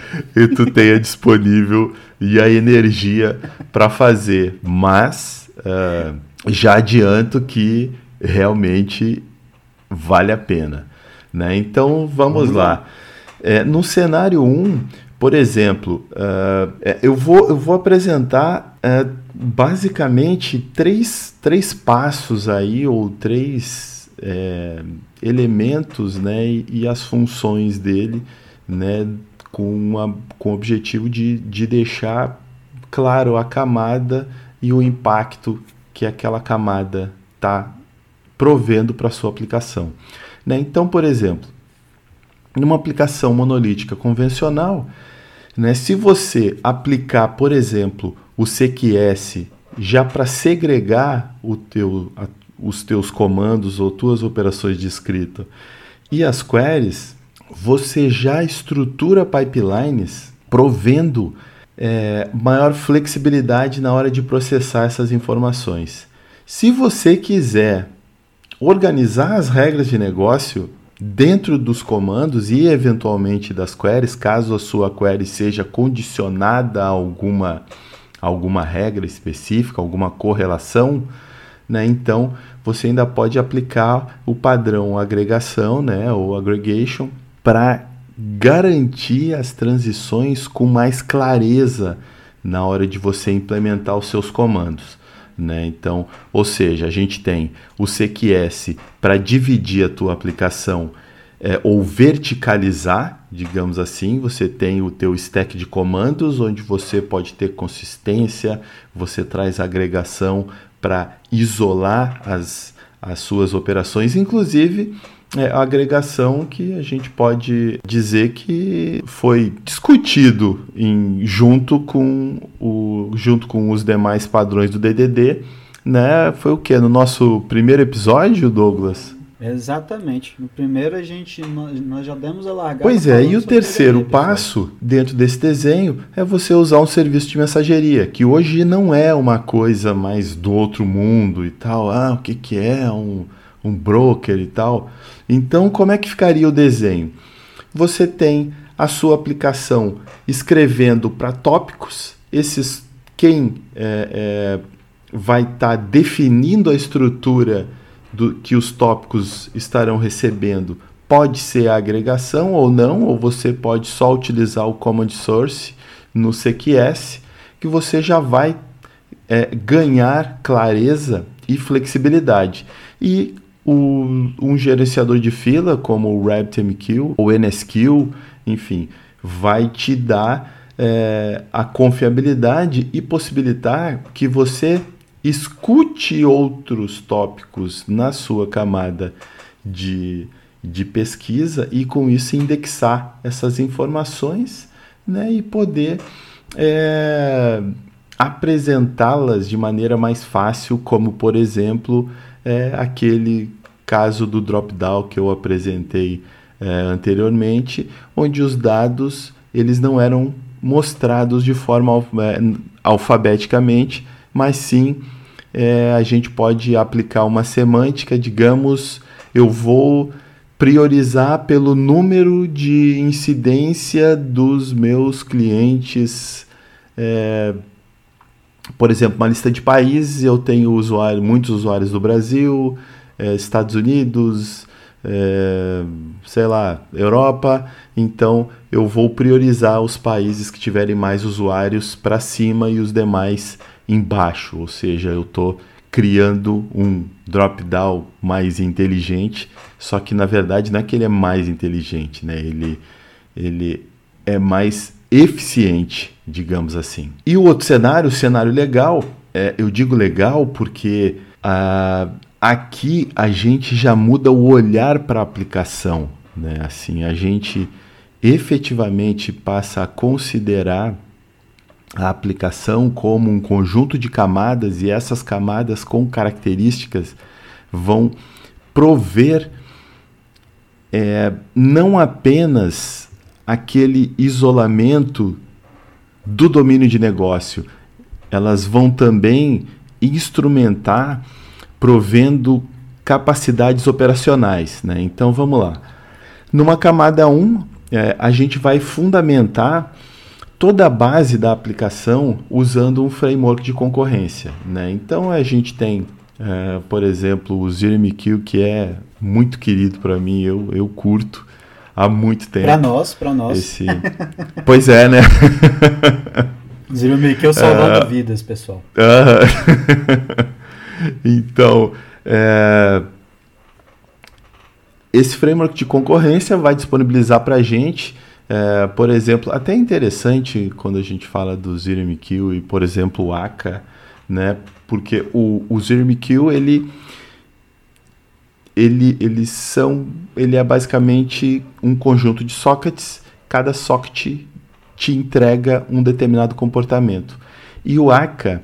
tu tenha disponível e a energia para fazer. Mas uh, já adianto que realmente vale a pena. Né? Então vamos lá. É, no cenário 1, por exemplo, uh, eu, vou, eu vou apresentar uh, basicamente três, três passos aí, ou três é, elementos né, e, e, as funções dele né, com, uma, com o objetivo de, de deixar claro a camada e o impacto que aquela camada está provendo para sua aplicação. Né? Então, por exemplo, numa aplicação monolítica convencional, né, se você aplicar, por exemplo, o CQS já para segregar teu, a, os teus comandos ou tuas operações de escrita e as queries, você já estrutura pipelines provendo é, maior flexibilidade na hora de processar essas informações. Se você quiser organizar as regras de negócio dentro dos comandos e eventualmente das queries, caso a sua query seja condicionada a alguma, alguma regra específica, alguma correlação, né? Então você ainda pode aplicar o padrão agregação, né, ou aggregation, para garantir as transições com mais clareza na hora de você implementar os seus comandos. Né? Então, ou seja, a gente tem o CQS para dividir a tua aplicação é, ou verticalizar, digamos assim, você tem o teu stack de comandos onde você pode ter consistência, você traz agregação para isolar as, as suas operações, inclusive é, a agregação que a gente pode dizer que foi discutido em, junto, com o, junto com os demais padrões do DDD, né? Foi o que? No nosso primeiro episódio, Douglas? Exatamente. No primeiro a gente nós já demos a largada. Pois é, e o terceiro passo dentro desse desenho é você usar um serviço de mensageria, que hoje não é uma coisa mais do outro mundo e tal. Ah, o que, que é um, um broker e tal. Então, como é que ficaria o desenho? Você tem a sua aplicação escrevendo para tópicos, esses quem é, é, vai estar tá definindo a estrutura do, que os tópicos estarão recebendo pode ser a agregação ou não, ou você pode só utilizar o command source no CQS, que você já vai é, ganhar clareza e flexibilidade. E o, um gerenciador de fila, como o RabbitMQ ou NSQ, enfim, vai te dar é, a confiabilidade e possibilitar que você escute outros tópicos na sua camada de, de pesquisa e com isso indexar essas informações né, e poder é, apresentá-las de maneira mais fácil, como por exemplo é, aquele caso do drop-down que eu apresentei é, anteriormente, onde os dados eles não eram mostrados de forma é, alfabeticamente, mas sim é, a gente pode aplicar uma semântica, digamos, eu vou priorizar pelo número de incidência dos meus clientes. É, por exemplo, uma lista de países, eu tenho usuário, muitos usuários do Brasil, é, Estados Unidos, é, sei lá, Europa, então eu vou priorizar os países que tiverem mais usuários para cima e os demais embaixo, ou seja, eu estou criando um drop-down mais inteligente, só que na verdade não é que ele é mais inteligente, né? ele, ele é mais eficiente, digamos assim. E o outro cenário, o cenário legal, é, eu digo legal porque ah, aqui a gente já muda o olhar para a aplicação, né? Assim, a gente efetivamente passa a considerar a aplicação como um conjunto de camadas e essas camadas com características vão prover é, não apenas aquele isolamento do domínio de negócio, elas vão também instrumentar provendo capacidades operacionais. Né? Então vamos lá. Numa camada 1, é, a gente vai fundamentar toda a base da aplicação usando um framework de concorrência. Né? Então a gente tem, é, por exemplo, o ZeroMQ, que é muito querido para mim, eu, eu curto há muito tempo. Para nós, para nós. Esse... pois é, né? ZeroMQ é salvando uh, vidas, pessoal. Uh, então, é, esse framework de concorrência vai disponibilizar para a gente é, por exemplo, até interessante quando a gente fala do ZeroMQ e, por exemplo, o Aka, né? Porque o, o ele, ele, eles são, ele é basicamente um conjunto de sockets, cada socket te entrega um determinado comportamento. E o Aka,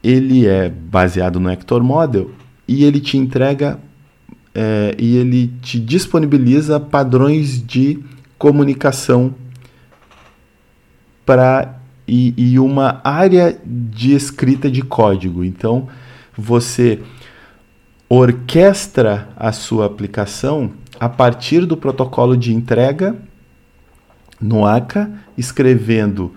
ele é baseado no Hector Model e ele te entrega é, e ele te disponibiliza padrões de comunicação para e, e uma área de escrita de código. Então, você orquestra a sua aplicação a partir do protocolo de entrega no ACA, escrevendo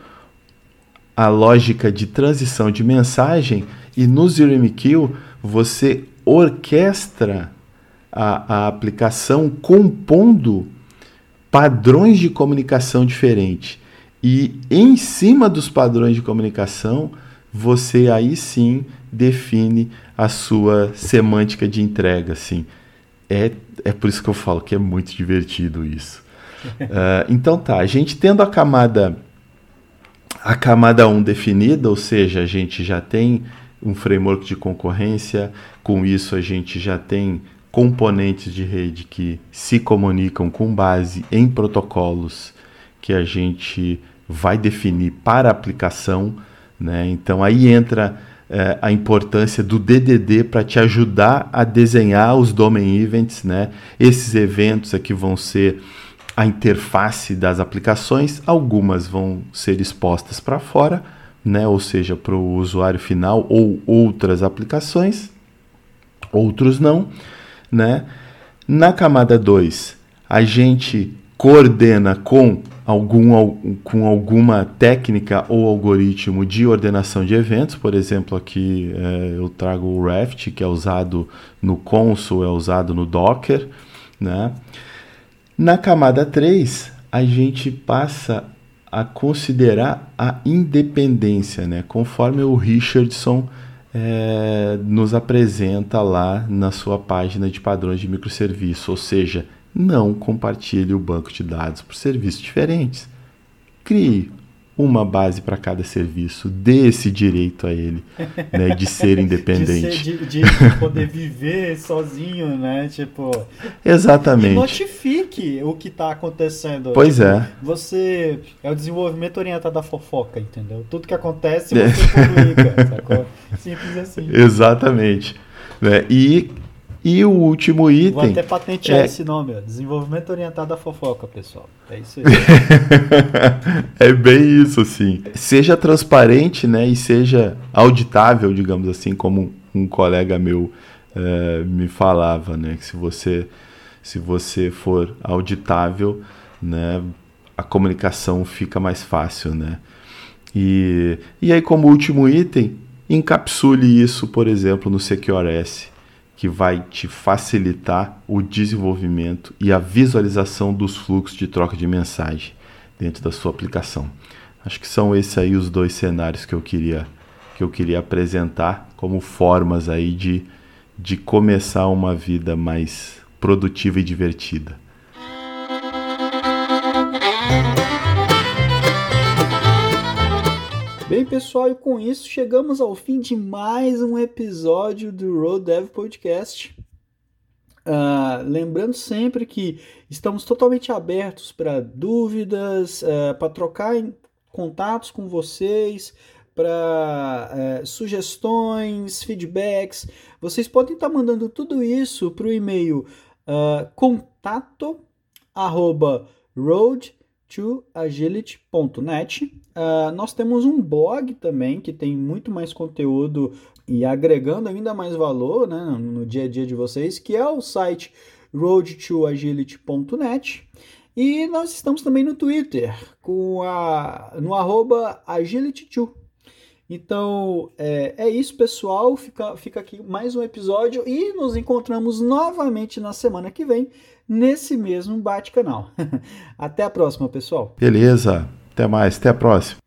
a lógica de transição de mensagem e no ZeroMQ você orquestra a, a aplicação compondo padrões de comunicação diferentes. E em cima dos padrões de comunicação, você aí sim define a sua semântica de entrega. Assim. É, é por isso que eu falo que é muito divertido isso. uh, então tá, a gente tendo a camada a camada 1 definida, ou seja, a gente já tem um framework de concorrência, com isso a gente já tem componentes de rede que se comunicam com base em protocolos que a gente vai definir para aplicação. Né? Então aí entra é, a importância do DDD para te ajudar a desenhar os domain events. Né? Esses eventos aqui vão ser a interface das aplicações, algumas vão ser expostas para fora, né? ou seja, para o usuário final ou outras aplicações, outros não. Né? Na camada 2, a gente coordena com, algum, com alguma técnica ou algoritmo de ordenação de eventos, por exemplo, aqui é, eu trago o Raft, que é usado no Consul, é usado no Docker. Né? Na camada 3, a gente passa a considerar a independência, né? conforme o Richardson é, nos apresenta lá na sua página de padrões de microserviço, ou seja, não compartilhe o banco de dados por serviços diferentes. Crie uma base para cada serviço, dê esse direito a ele, né, de ser independente. de, ser, de, de, poder viver sozinho, né, tipo... Exatamente. E notifique o que está acontecendo. Pois tipo, é. Você, é o desenvolvimento orientado à fofoca, entendeu? Tudo que acontece você é. publica, sacou? Simples assim. Exatamente. Né? E e o último item. Vou até patentear é... esse nome, ó. Desenvolvimento orientado à fofoca, pessoal. É isso aí. é bem isso, assim. Seja transparente, né? E seja auditável, digamos assim, como um colega meu uh, me falava, né? Que se você, se você for auditável, né? A comunicação fica mais fácil, né? E, e aí, como último item, encapsule isso, por exemplo, no SecureS que vai te facilitar o desenvolvimento e a visualização dos fluxos de troca de mensagem dentro da sua aplicação. Acho que são esses aí os dois cenários que eu queria que eu queria apresentar como formas aí de, de começar uma vida mais produtiva e divertida. Bem, pessoal, e com isso chegamos ao fim de mais um episódio do Road Dev Podcast. Uh, lembrando sempre que estamos totalmente abertos para dúvidas, uh, para trocar contatos com vocês, para uh, sugestões, feedbacks. Vocês podem estar tá mandando tudo isso para o e-mail contato arroba road toagility.net. Uh, nós temos um blog também que tem muito mais conteúdo e agregando ainda mais valor né, no dia a dia de vocês, que é o site roadtoagility.net. E nós estamos também no Twitter, com a, no arroba agility2. Então é, é isso, pessoal. Fica, fica aqui mais um episódio e nos encontramos novamente na semana que vem nesse mesmo bate-canal. Até a próxima, pessoal. Beleza. Até mais. Até a próxima.